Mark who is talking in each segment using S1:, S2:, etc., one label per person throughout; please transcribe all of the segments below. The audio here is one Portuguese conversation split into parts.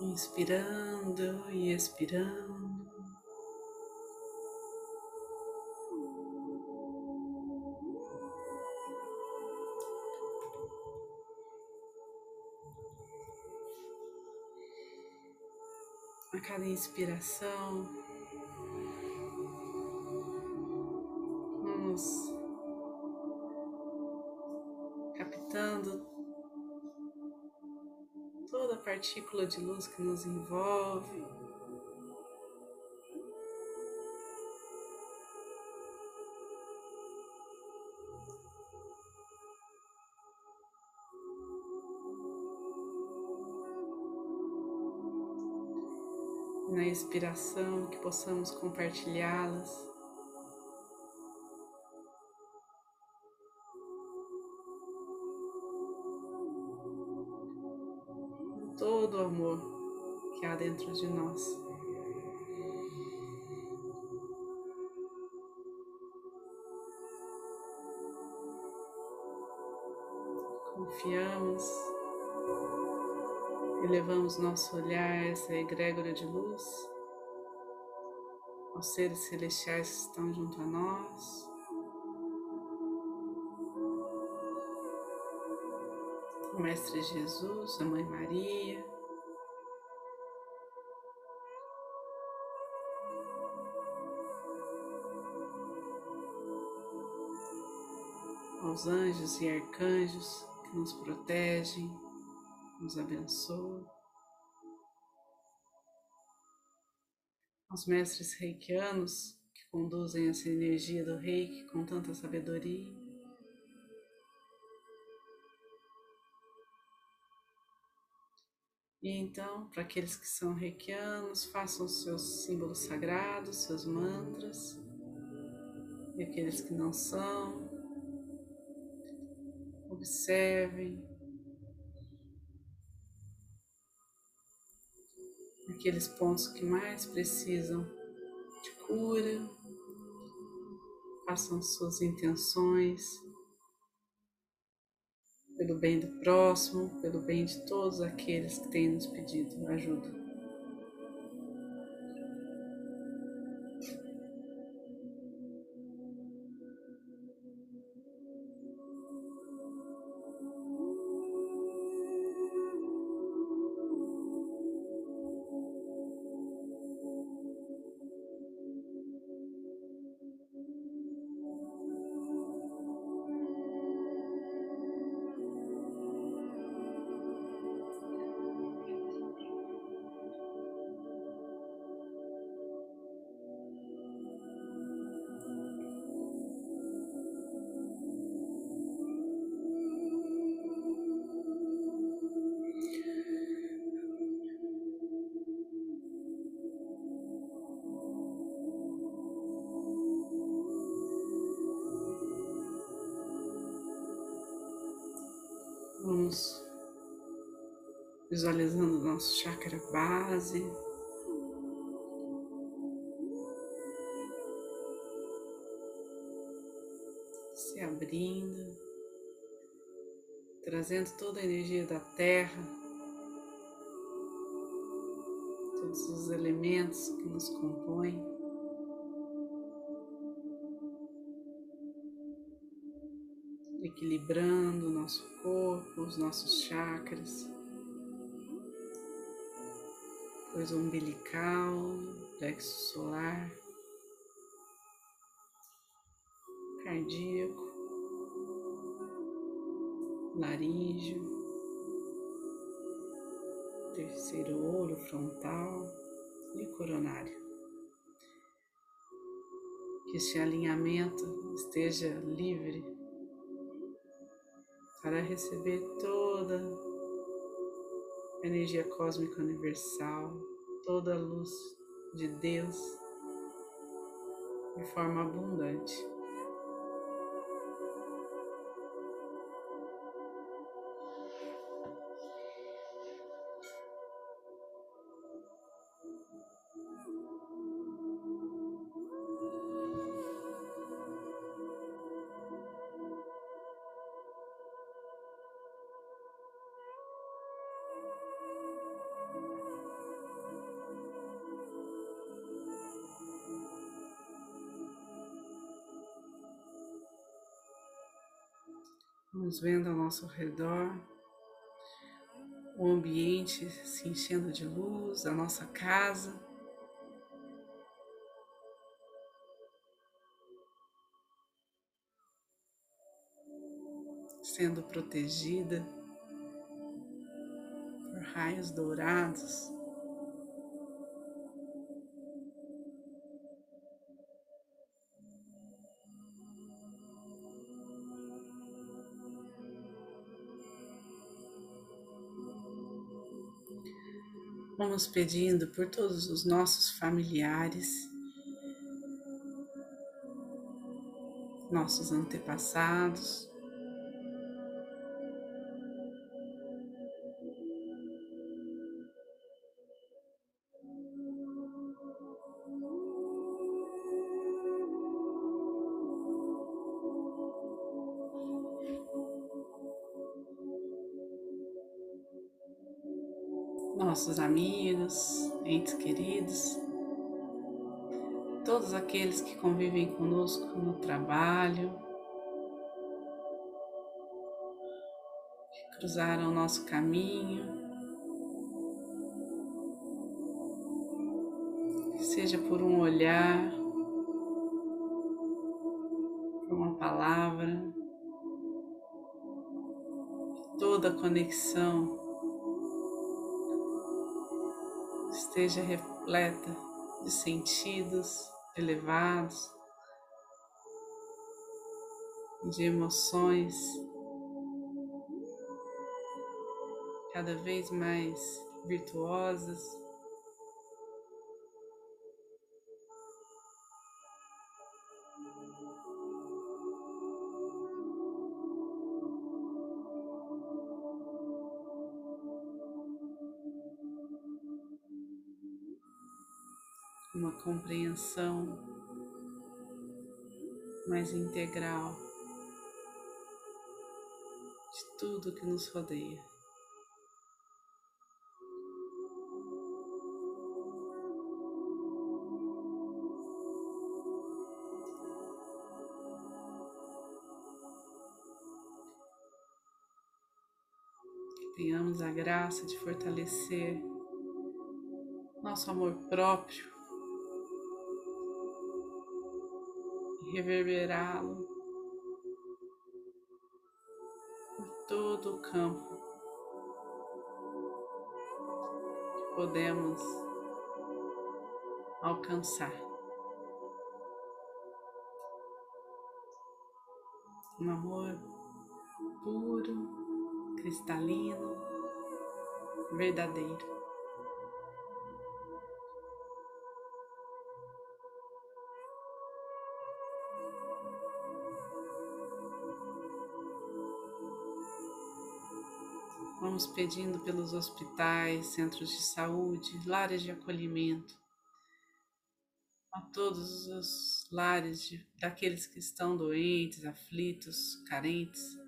S1: inspirando e expirando. A cada inspiração, vamos captando toda partícula de luz que nos envolve. Na inspiração, que possamos compartilhá-las. todo o amor que há dentro de nós. Confiamos, elevamos nosso olhar a essa egrégora de luz, aos seres celestiais que estão junto a nós. O Mestre Jesus, a Mãe Maria, aos anjos e arcanjos que nos protegem, nos abençoam, aos mestres reikianos que conduzem essa energia do reiki com tanta sabedoria. E então, para aqueles que são reikianos, façam seus símbolos sagrados, seus mantras. E aqueles que não são, Observem aqueles pontos que mais precisam de cura, façam suas intenções pelo bem do próximo, pelo bem de todos aqueles que têm nos pedido ajuda. Vamos visualizando o nosso chakra base. Se abrindo, trazendo toda a energia da terra, todos os elementos que nos compõem. Equilibrando o nosso corpo, os nossos chakras, coisa umbilical, plexo solar, cardíaco, laríngeo, terceiro olho frontal e coronário. Que este alinhamento esteja livre para receber toda a energia cósmica universal, toda a luz de Deus de forma abundante. Vamos vendo ao nosso redor o ambiente se enchendo de luz, a nossa casa. Sendo protegida por raios dourados. Vamos pedindo por todos os nossos familiares, nossos antepassados, nossos amigos, entes queridos, todos aqueles que convivem conosco no trabalho, que cruzaram o nosso caminho, seja por um olhar, por uma palavra, toda conexão esteja repleta de sentidos elevados, de emoções cada vez mais virtuosas. Uma compreensão mais integral de tudo que nos rodeia. Que tenhamos a graça de fortalecer nosso amor próprio reverberá-lo por todo o campo que podemos alcançar. Um amor puro, cristalino, verdadeiro. Pedindo pelos hospitais, centros de saúde, lares de acolhimento, a todos os lares de, daqueles que estão doentes, aflitos, carentes.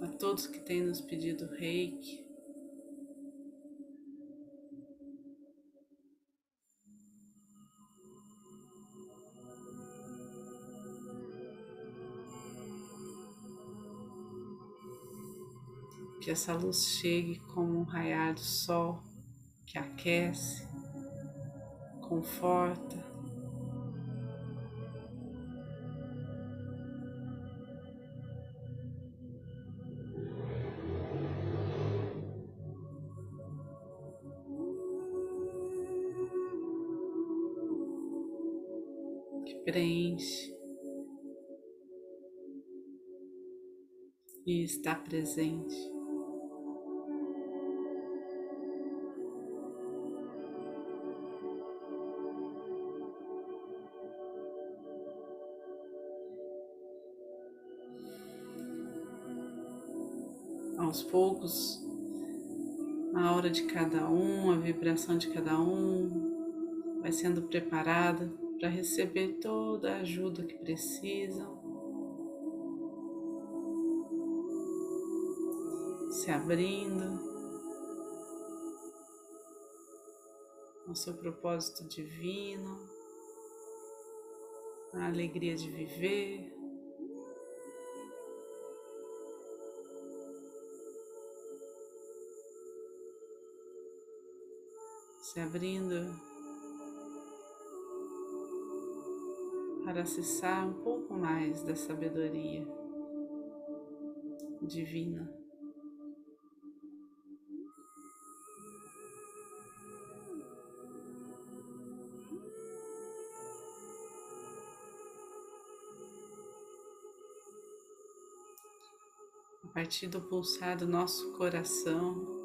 S1: A todos que têm nos pedido reiki, que essa luz chegue como um raiar do sol que aquece, conforta. Preenche e está presente. Aos poucos a hora de cada um, a vibração de cada um vai sendo preparada para receber toda a ajuda que precisam. se abrindo ao seu propósito divino, a alegria de viver. Se abrindo para acessar um pouco mais da sabedoria divina. A partir do pulsar do nosso coração,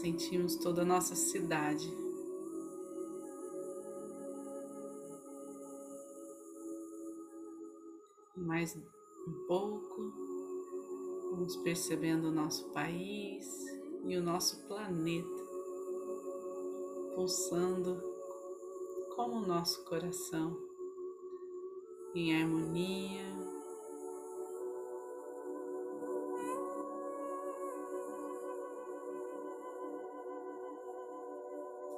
S1: sentimos toda a nossa cidade. Mais um pouco, vamos percebendo o nosso país e o nosso planeta pulsando como o nosso coração em harmonia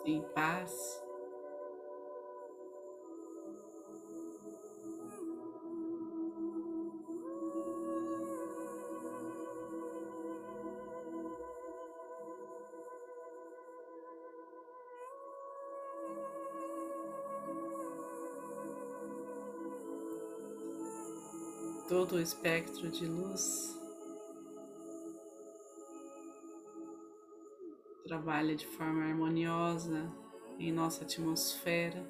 S1: em paz. Todo o espectro de luz trabalha de forma harmoniosa em nossa atmosfera.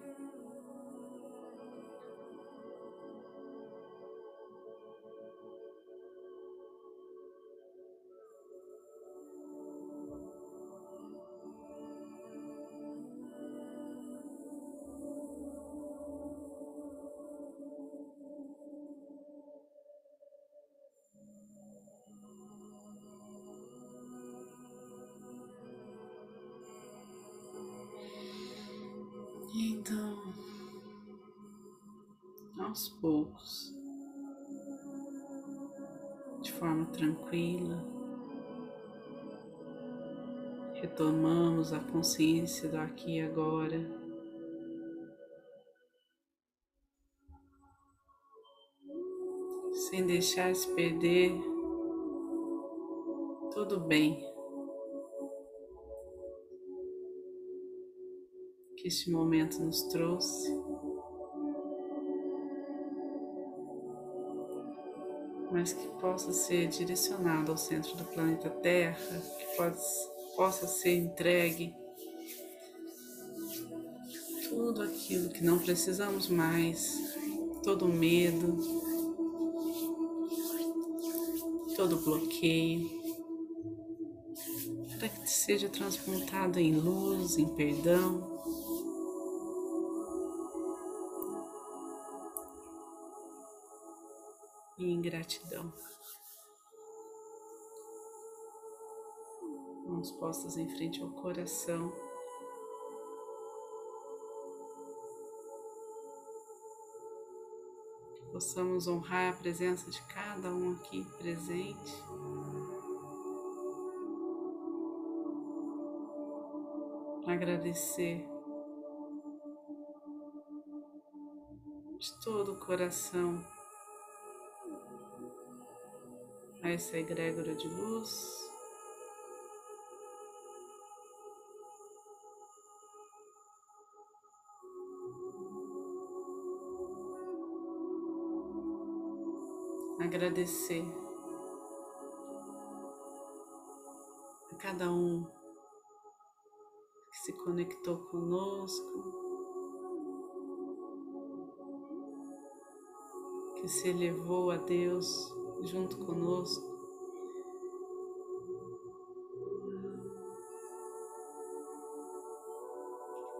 S1: Aos poucos, de forma tranquila, retomamos a consciência do aqui e agora. Sem deixar se perder, tudo bem. que este momento nos trouxe. Mas que possa ser direcionado ao centro do planeta Terra, que possa, possa ser entregue tudo aquilo que não precisamos mais, todo medo, todo bloqueio, para que seja transmutado em luz, em perdão, e em gratidão. Mãos postas em frente ao coração. Que possamos honrar a presença de cada um aqui presente. Agradecer de todo o coração essa egrégora de luz. Agradecer a cada um que se conectou conosco, que se elevou a Deus junto conosco.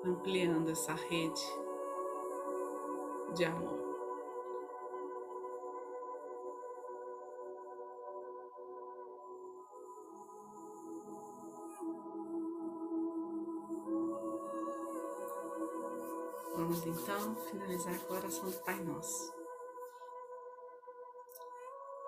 S1: Ampliando essa rede de amor. Vamos então finalizar com a oração do Pai Nosso.